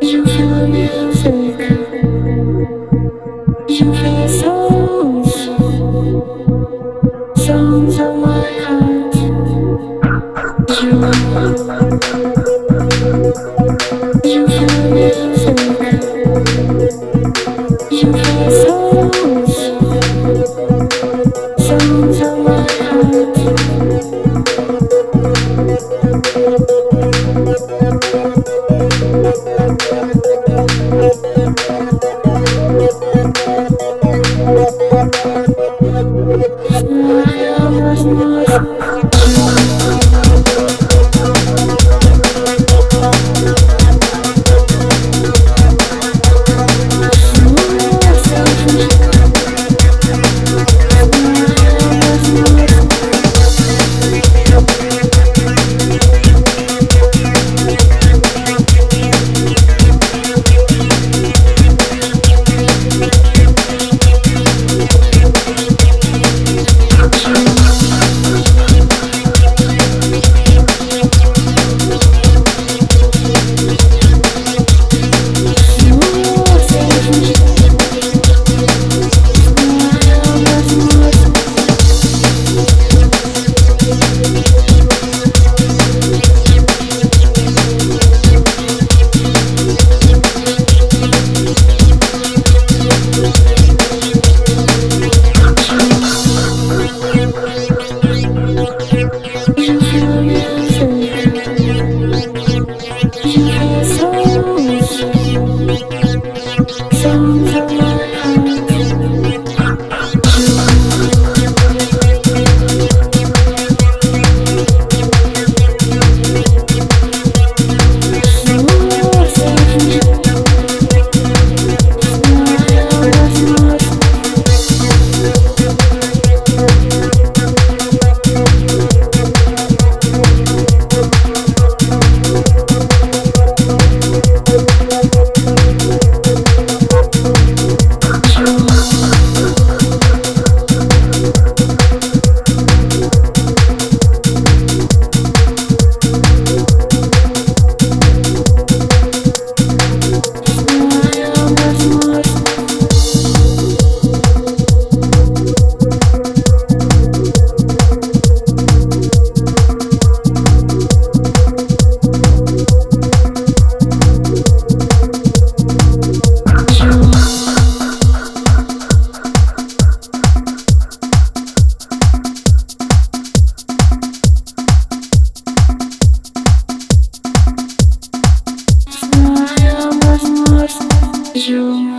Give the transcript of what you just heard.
Should feel the. You